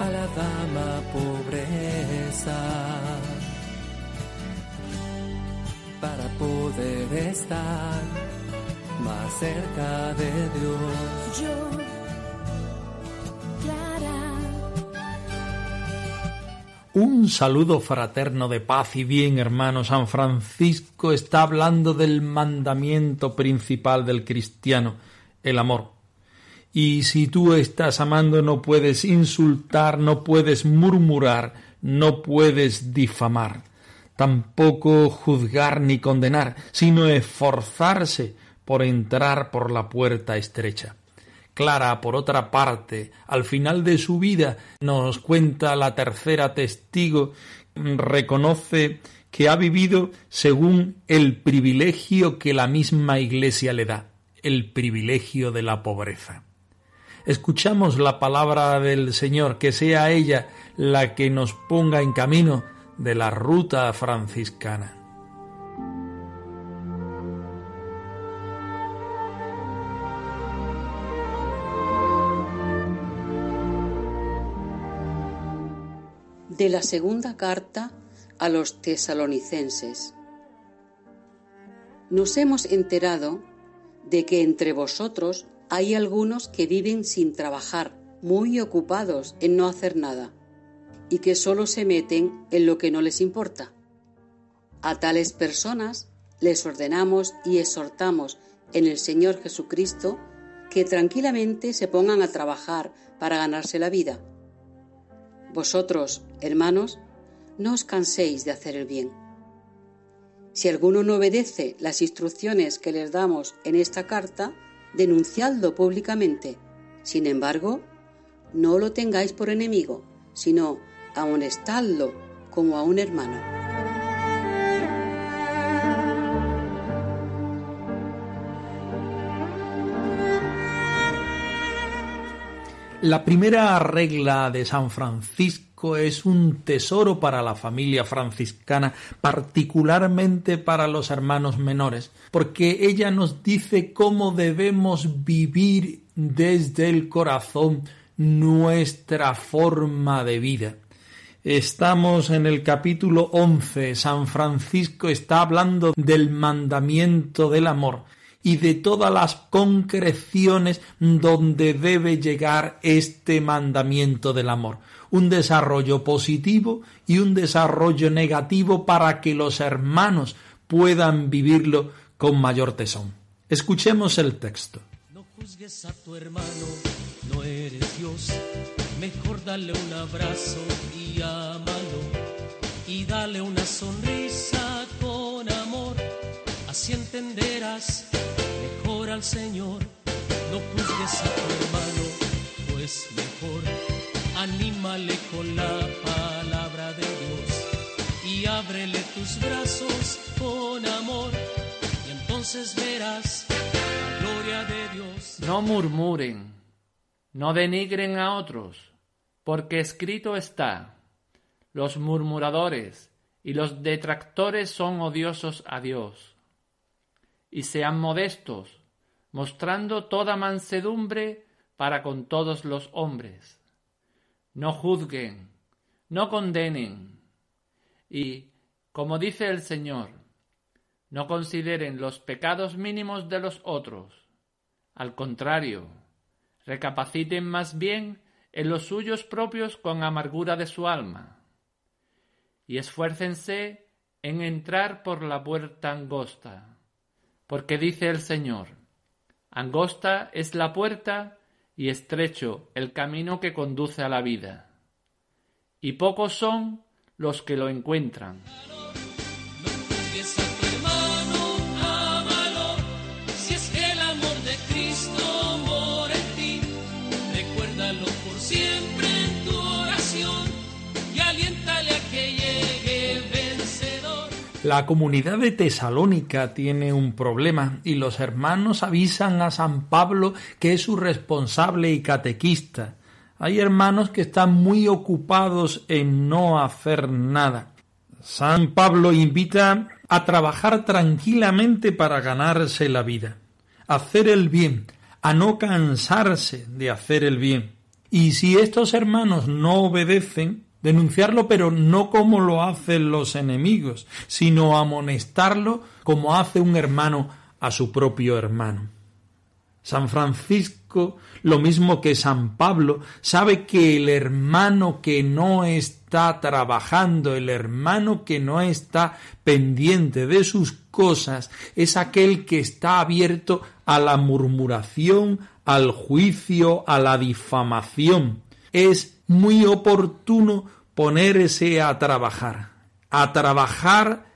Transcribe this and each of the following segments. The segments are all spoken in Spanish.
A la dama pobreza, para poder estar más cerca de Dios. Yo, Clara, Un saludo fraterno de paz y bien, hermano. San Francisco está hablando del mandamiento principal del cristiano, el amor. Y si tú estás amando no puedes insultar, no puedes murmurar, no puedes difamar, tampoco juzgar ni condenar, sino esforzarse por entrar por la puerta estrecha. Clara, por otra parte, al final de su vida, nos cuenta la tercera testigo, reconoce que ha vivido según el privilegio que la misma Iglesia le da, el privilegio de la pobreza. Escuchamos la palabra del Señor, que sea ella la que nos ponga en camino de la ruta franciscana. de la segunda carta a los tesalonicenses. Nos hemos enterado de que entre vosotros hay algunos que viven sin trabajar, muy ocupados en no hacer nada, y que solo se meten en lo que no les importa. A tales personas les ordenamos y exhortamos en el Señor Jesucristo que tranquilamente se pongan a trabajar para ganarse la vida vosotros, hermanos, no os canséis de hacer el bien. Si alguno no obedece las instrucciones que les damos en esta carta, denunciadlo públicamente. Sin embargo, no lo tengáis por enemigo, sino amonestadlo como a un hermano. La primera regla de San Francisco es un tesoro para la familia franciscana, particularmente para los hermanos menores, porque ella nos dice cómo debemos vivir desde el corazón nuestra forma de vida. Estamos en el capítulo 11. San Francisco está hablando del mandamiento del amor y de todas las concreciones donde debe llegar este mandamiento del amor. Un desarrollo positivo y un desarrollo negativo para que los hermanos puedan vivirlo con mayor tesón. Escuchemos el texto. No juzgues a tu hermano, no eres Dios. Mejor dale un abrazo y ámalo. Y dale una sonrisa. Así entenderás mejor al Señor. No juzgues a tu hermano, pues mejor anímale con la palabra de Dios. Y ábrele tus brazos con amor. Y entonces verás la gloria de Dios. No murmuren, no denigren a otros, porque escrito está, los murmuradores y los detractores son odiosos a Dios. Y sean modestos, mostrando toda mansedumbre para con todos los hombres. No juzguen, no condenen, y, como dice el Señor, no consideren los pecados mínimos de los otros. Al contrario, recapaciten más bien en los suyos propios con amargura de su alma, y esfuércense en entrar por la puerta angosta, porque dice el Señor, angosta es la puerta y estrecho el camino que conduce a la vida, y pocos son los que lo encuentran. La comunidad de Tesalónica tiene un problema y los hermanos avisan a San Pablo que es su responsable y catequista. Hay hermanos que están muy ocupados en no hacer nada. San Pablo invita a trabajar tranquilamente para ganarse la vida, hacer el bien, a no cansarse de hacer el bien. Y si estos hermanos no obedecen, denunciarlo, pero no como lo hacen los enemigos, sino amonestarlo como hace un hermano a su propio hermano. San Francisco, lo mismo que San Pablo, sabe que el hermano que no está trabajando, el hermano que no está pendiente de sus cosas, es aquel que está abierto a la murmuración, al juicio, a la difamación. Es muy oportuno ponerse a trabajar, a trabajar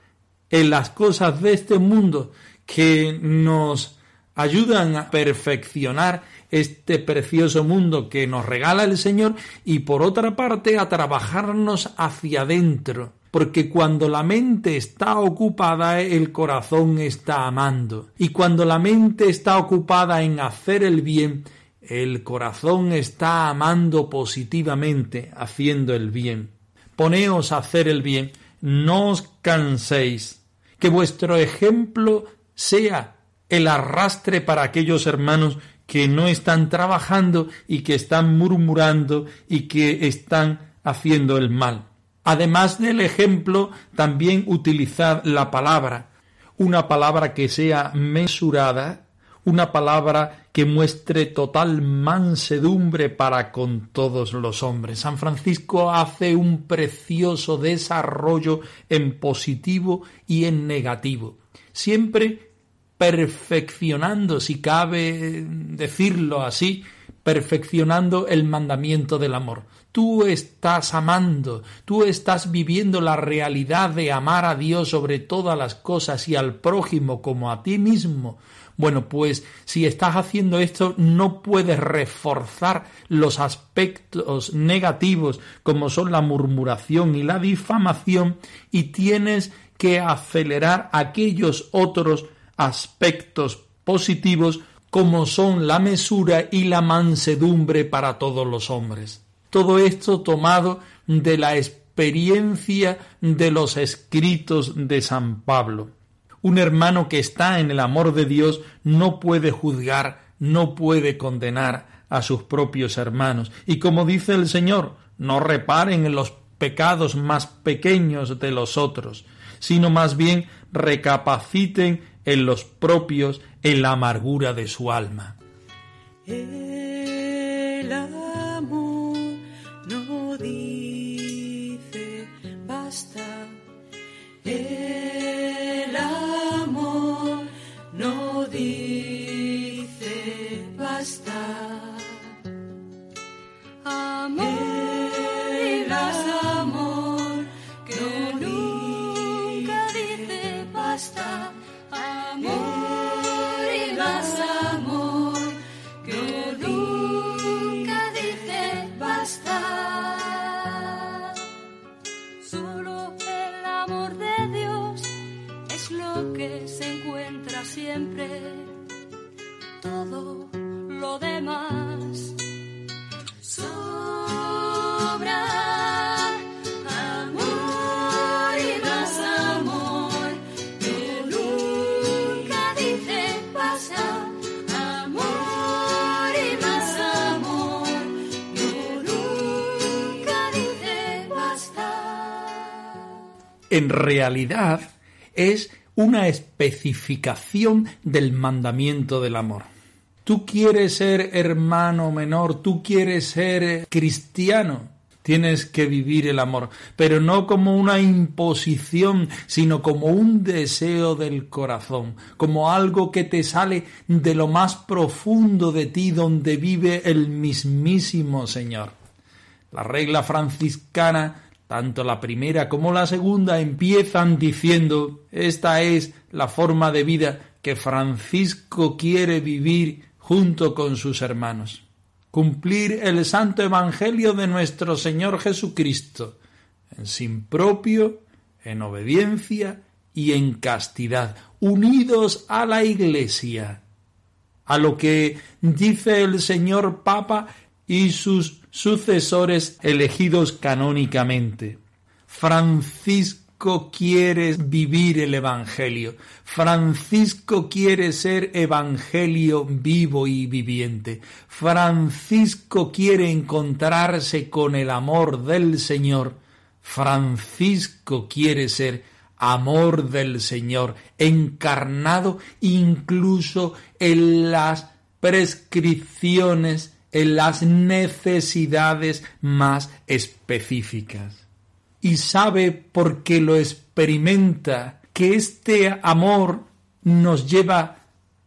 en las cosas de este mundo que nos ayudan a perfeccionar este precioso mundo que nos regala el Señor y por otra parte a trabajarnos hacia adentro, porque cuando la mente está ocupada el corazón está amando. Y cuando la mente está ocupada en hacer el bien el corazón está amando positivamente, haciendo el bien. Poneos a hacer el bien, no os canséis. Que vuestro ejemplo sea el arrastre para aquellos hermanos que no están trabajando y que están murmurando y que están haciendo el mal. Además del ejemplo, también utilizad la palabra, una palabra que sea mesurada, una palabra que muestre total mansedumbre para con todos los hombres. San Francisco hace un precioso desarrollo en positivo y en negativo, siempre perfeccionando, si cabe decirlo así, perfeccionando el mandamiento del amor. Tú estás amando, tú estás viviendo la realidad de amar a Dios sobre todas las cosas y al prójimo como a ti mismo. Bueno, pues si estás haciendo esto no puedes reforzar los aspectos negativos como son la murmuración y la difamación y tienes que acelerar aquellos otros aspectos positivos como son la mesura y la mansedumbre para todos los hombres. Todo esto tomado de la experiencia de los escritos de San Pablo. Un hermano que está en el amor de Dios no puede juzgar, no puede condenar a sus propios hermanos. Y como dice el Señor, no reparen en los pecados más pequeños de los otros, sino más bien recapaciten en los propios, en la amargura de su alma. El no en realidad es una especificación del mandamiento del amor. Tú quieres ser hermano menor, tú quieres ser cristiano, tienes que vivir el amor, pero no como una imposición, sino como un deseo del corazón, como algo que te sale de lo más profundo de ti, donde vive el mismísimo Señor. La regla franciscana tanto la primera como la segunda empiezan diciendo esta es la forma de vida que Francisco quiere vivir junto con sus hermanos. Cumplir el santo Evangelio de nuestro Señor Jesucristo, en sin propio, en obediencia y en castidad, unidos a la Iglesia, a lo que dice el señor Papa y sus sucesores elegidos canónicamente. Francisco quiere vivir el Evangelio. Francisco quiere ser Evangelio vivo y viviente. Francisco quiere encontrarse con el amor del Señor. Francisco quiere ser amor del Señor encarnado incluso en las prescripciones, en las necesidades más específicas. Y sabe porque lo experimenta que este amor nos lleva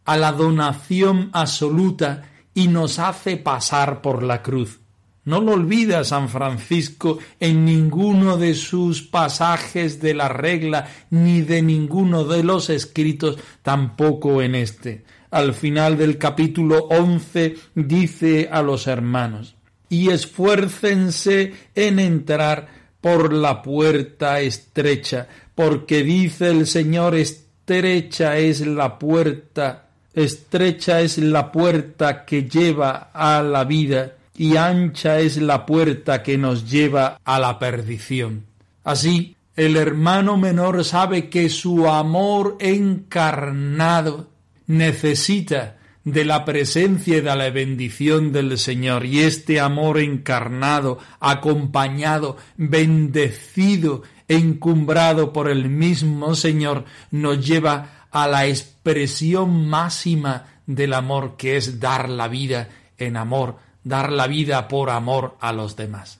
a la donación absoluta y nos hace pasar por la cruz. No lo olvida San Francisco en ninguno de sus pasajes de la regla, ni de ninguno de los escritos, tampoco en este. Al final del capítulo once dice a los hermanos, y esfuércense en entrar por la puerta estrecha, porque dice el Señor, estrecha es la puerta, estrecha es la puerta que lleva a la vida, y ancha es la puerta que nos lleva a la perdición. Así, el hermano menor sabe que su amor encarnado necesita de la presencia y de la bendición del Señor. Y este amor encarnado, acompañado, bendecido, encumbrado por el mismo Señor, nos lleva a la expresión máxima del amor, que es dar la vida en amor dar la vida por amor a los demás.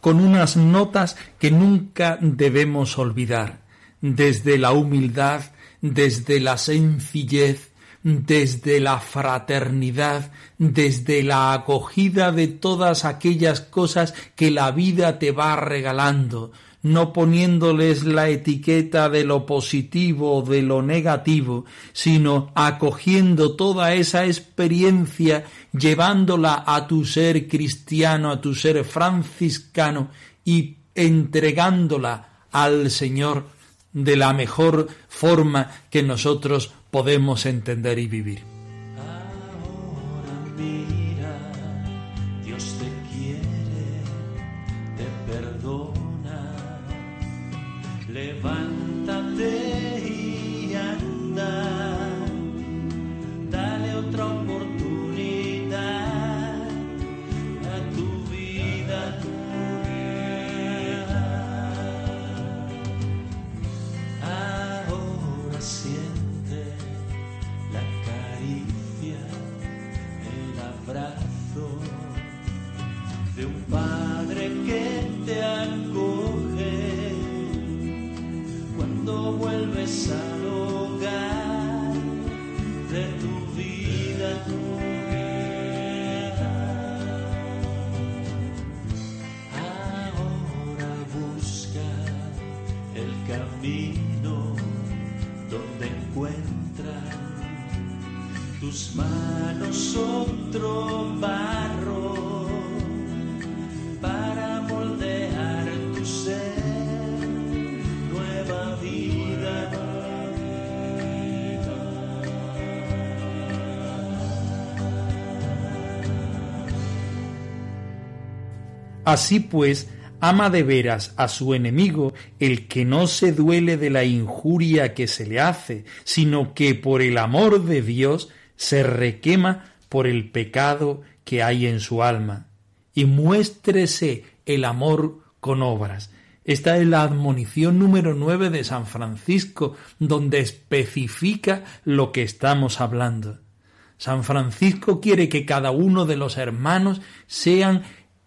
Con unas notas que nunca debemos olvidar, desde la humildad, desde la sencillez, desde la fraternidad, desde la acogida de todas aquellas cosas que la vida te va regalando, no poniéndoles la etiqueta de lo positivo o de lo negativo, sino acogiendo toda esa experiencia, llevándola a tu ser cristiano, a tu ser franciscano y entregándola al Señor de la mejor forma que nosotros podemos entender y vivir. Así pues, ama de veras a su enemigo el que no se duele de la injuria que se le hace, sino que por el amor de Dios se requema por el pecado que hay en su alma. Y muéstrese el amor con obras. Esta es la admonición número nueve de San Francisco, donde especifica lo que estamos hablando. San Francisco quiere que cada uno de los hermanos sean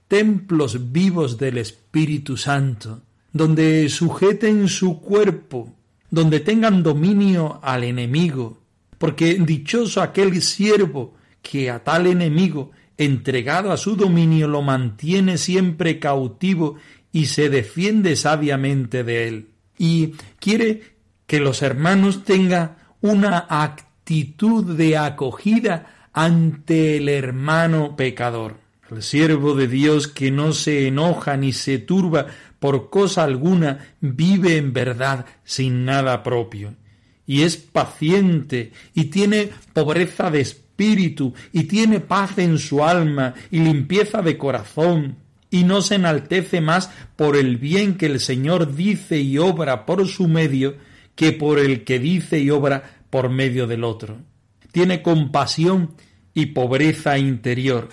templos vivos del Espíritu Santo, donde sujeten su cuerpo, donde tengan dominio al enemigo, porque dichoso aquel siervo que a tal enemigo, entregado a su dominio, lo mantiene siempre cautivo y se defiende sabiamente de él. Y quiere que los hermanos tengan una actitud de acogida ante el hermano pecador el siervo de Dios que no se enoja ni se turba por cosa alguna vive en verdad sin nada propio, y es paciente, y tiene pobreza de espíritu, y tiene paz en su alma, y limpieza de corazón, y no se enaltece más por el bien que el Señor dice y obra por su medio, que por el que dice y obra por medio del otro. Tiene compasión y pobreza interior.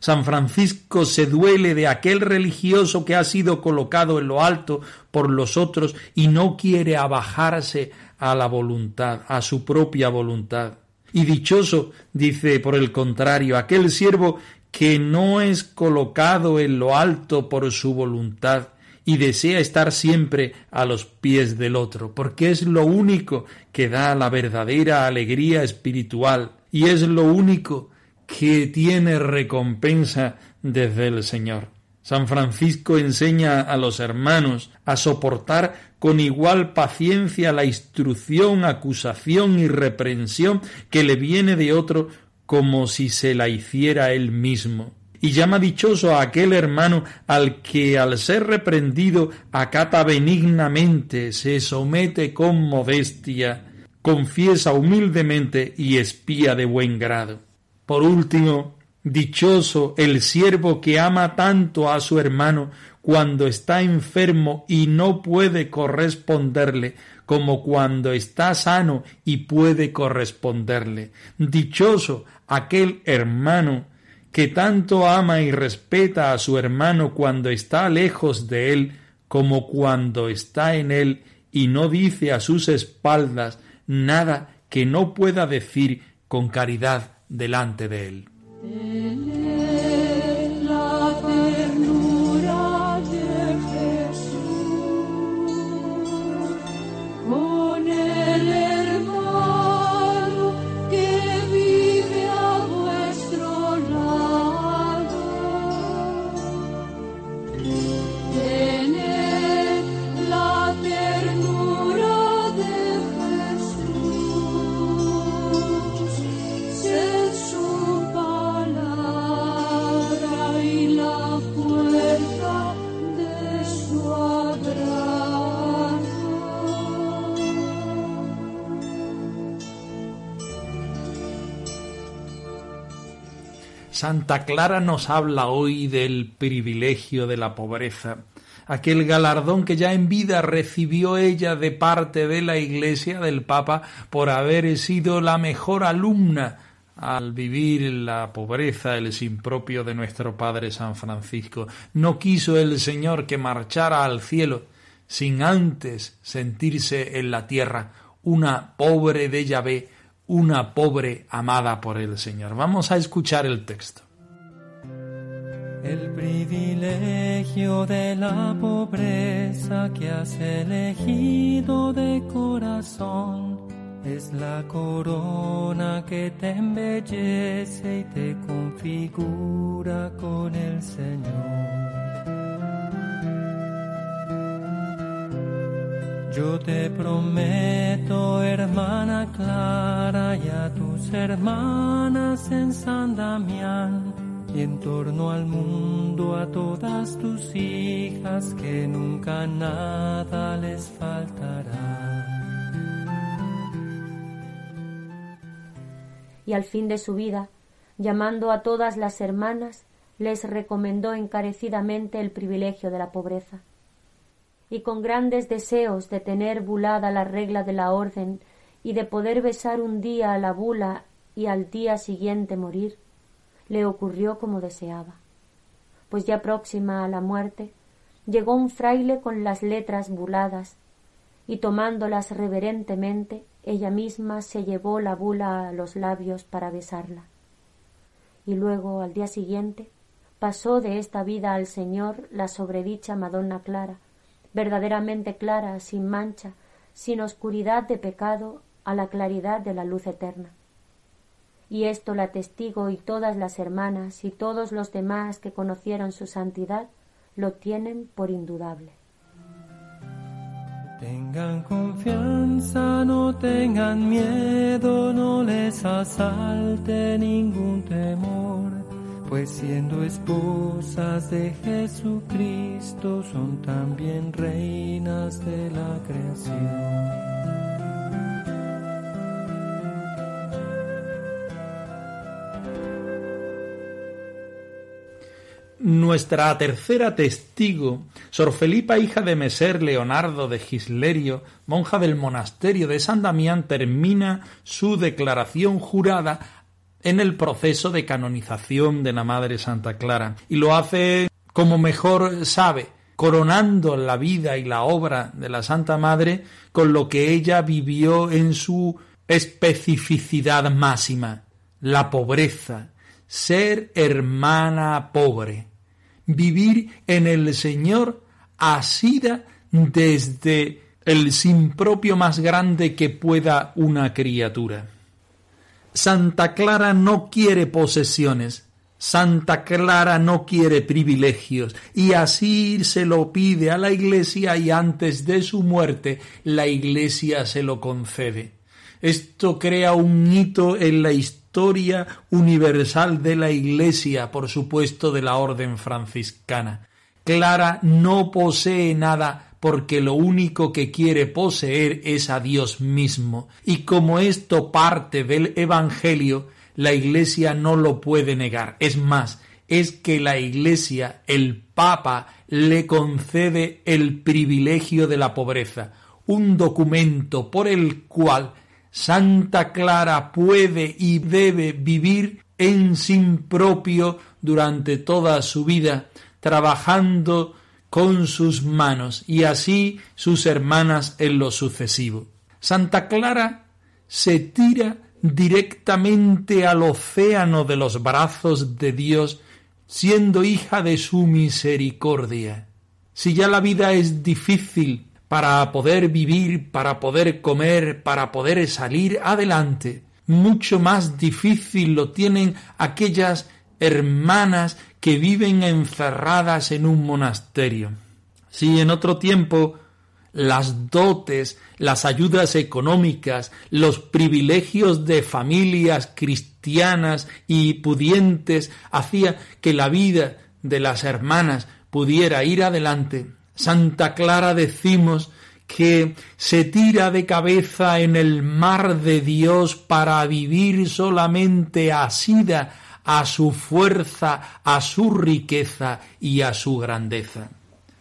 San Francisco se duele de aquel religioso que ha sido colocado en lo alto por los otros y no quiere abajarse a la voluntad, a su propia voluntad. Y dichoso, dice por el contrario, aquel siervo que no es colocado en lo alto por su voluntad y desea estar siempre a los pies del otro, porque es lo único que da la verdadera alegría espiritual y es lo único que tiene recompensa desde el Señor. San Francisco enseña a los hermanos a soportar con igual paciencia la instrucción, acusación y reprensión que le viene de otro como si se la hiciera él mismo. Y llama dichoso a aquel hermano al que al ser reprendido acata benignamente, se somete con modestia, confiesa humildemente y espía de buen grado. Por último, dichoso el siervo que ama tanto a su hermano cuando está enfermo y no puede corresponderle, como cuando está sano y puede corresponderle. Dichoso aquel hermano que tanto ama y respeta a su hermano cuando está lejos de él, como cuando está en él y no dice a sus espaldas nada que no pueda decir con caridad delante de él. Santa Clara nos habla hoy del privilegio de la pobreza, aquel galardón que ya en vida recibió ella de parte de la Iglesia del Papa por haber sido la mejor alumna al vivir la pobreza, el sin propio de nuestro Padre San Francisco. No quiso el Señor que marchara al cielo sin antes sentirse en la tierra una pobre de Yahvé una pobre amada por el Señor. Vamos a escuchar el texto. El privilegio de la pobreza que has elegido de corazón es la corona que te embellece y te configura con el Señor. Yo te prometo, hermana Clara, y a tus hermanas en San Damián, y en torno al mundo a todas tus hijas, que nunca nada les faltará. Y al fin de su vida, llamando a todas las hermanas, les recomendó encarecidamente el privilegio de la pobreza y con grandes deseos de tener bulada la regla de la orden y de poder besar un día a la bula y al día siguiente morir, le ocurrió como deseaba. Pues ya próxima a la muerte, llegó un fraile con las letras buladas, y tomándolas reverentemente, ella misma se llevó la bula a los labios para besarla. Y luego, al día siguiente, pasó de esta vida al Señor la sobredicha Madonna Clara, verdaderamente clara, sin mancha, sin oscuridad de pecado, a la claridad de la luz eterna. Y esto la testigo y todas las hermanas y todos los demás que conocieron su santidad lo tienen por indudable. Tengan confianza, no tengan miedo, no les asalte ningún temor pues siendo esposas de Jesucristo son también reinas de la creación. Nuestra tercera testigo, Sor Felipa, hija de Meser Leonardo de Gislerio, monja del monasterio de San Damián, termina su declaración jurada en el proceso de canonización de la Madre Santa Clara y lo hace como mejor sabe, coronando la vida y la obra de la Santa Madre con lo que ella vivió en su especificidad máxima, la pobreza, ser hermana pobre, vivir en el Señor asida desde el sin propio más grande que pueda una criatura. Santa Clara no quiere posesiones, Santa Clara no quiere privilegios, y así se lo pide a la Iglesia y antes de su muerte la Iglesia se lo concede. Esto crea un hito en la historia universal de la Iglesia, por supuesto de la Orden franciscana. Clara no posee nada porque lo único que quiere poseer es a Dios mismo, y como esto parte del Evangelio, la Iglesia no lo puede negar. Es más, es que la Iglesia, el Papa, le concede el privilegio de la pobreza, un documento por el cual Santa Clara puede y debe vivir en sin propio durante toda su vida, trabajando con sus manos y así sus hermanas en lo sucesivo. Santa Clara se tira directamente al océano de los brazos de Dios, siendo hija de su misericordia. Si ya la vida es difícil para poder vivir, para poder comer, para poder salir adelante, mucho más difícil lo tienen aquellas hermanas que viven encerradas en un monasterio. Si en otro tiempo las dotes, las ayudas económicas, los privilegios de familias cristianas y pudientes hacía que la vida de las hermanas pudiera ir adelante, Santa Clara decimos que se tira de cabeza en el mar de Dios para vivir solamente asida a su fuerza, a su riqueza y a su grandeza.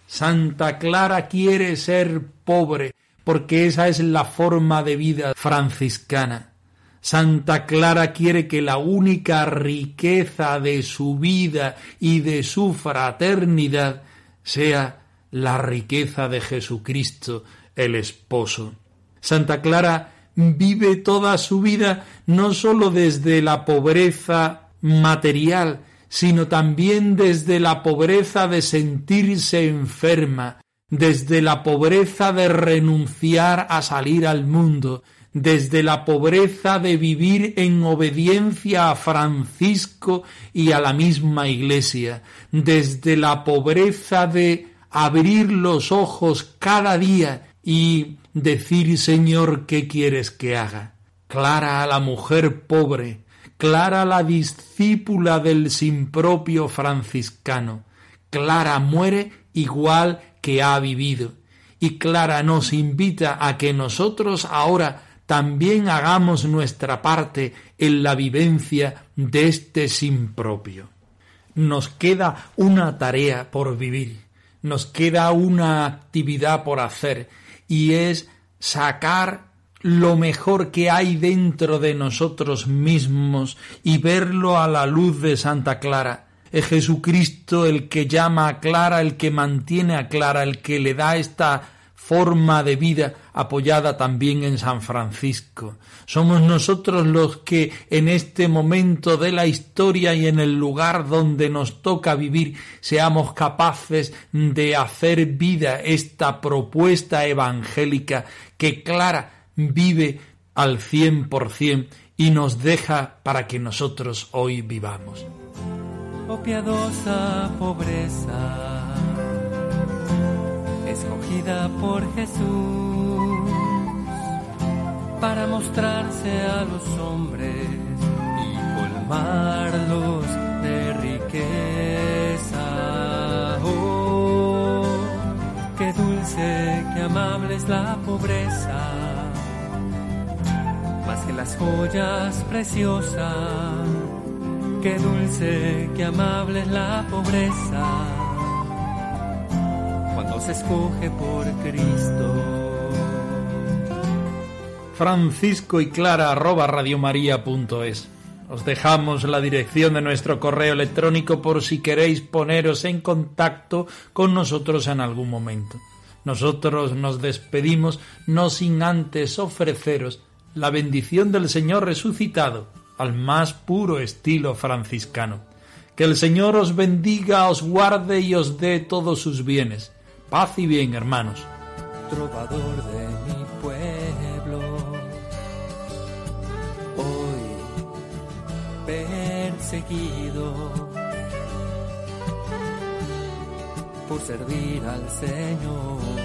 Santa Clara quiere ser pobre porque esa es la forma de vida franciscana. Santa Clara quiere que la única riqueza de su vida y de su fraternidad sea la riqueza de Jesucristo, el esposo. Santa Clara vive toda su vida no sólo desde la pobreza material, sino también desde la pobreza de sentirse enferma, desde la pobreza de renunciar a salir al mundo, desde la pobreza de vivir en obediencia a Francisco y a la misma Iglesia, desde la pobreza de abrir los ojos cada día y decir Señor, ¿qué quieres que haga? Clara a la mujer pobre, Clara la discípula del sin propio franciscano. Clara muere igual que ha vivido. Y Clara nos invita a que nosotros ahora también hagamos nuestra parte en la vivencia de este sin propio. Nos queda una tarea por vivir, nos queda una actividad por hacer, y es sacar lo mejor que hay dentro de nosotros mismos y verlo a la luz de Santa Clara. Es Jesucristo el que llama a Clara, el que mantiene a Clara, el que le da esta forma de vida apoyada también en San Francisco. Somos nosotros los que en este momento de la historia y en el lugar donde nos toca vivir seamos capaces de hacer vida esta propuesta evangélica que Clara vive al cien por cien y nos deja para que nosotros hoy vivamos. Oh piadosa pobreza, escogida por Jesús para mostrarse a los hombres y colmarlos de riqueza. Oh, qué dulce, qué amable es la pobreza, que las joyas preciosas. Qué dulce, qué amable es la pobreza, cuando se escoge por Cristo. Francisco y Clara arroba radiomaria.es. Os dejamos la dirección de nuestro correo electrónico por si queréis poneros en contacto con nosotros en algún momento. Nosotros nos despedimos no sin antes ofreceros la bendición del Señor resucitado al más puro estilo franciscano. Que el Señor os bendiga, os guarde y os dé todos sus bienes. Paz y bien, hermanos. Trovador de mi pueblo, hoy perseguido por servir al Señor.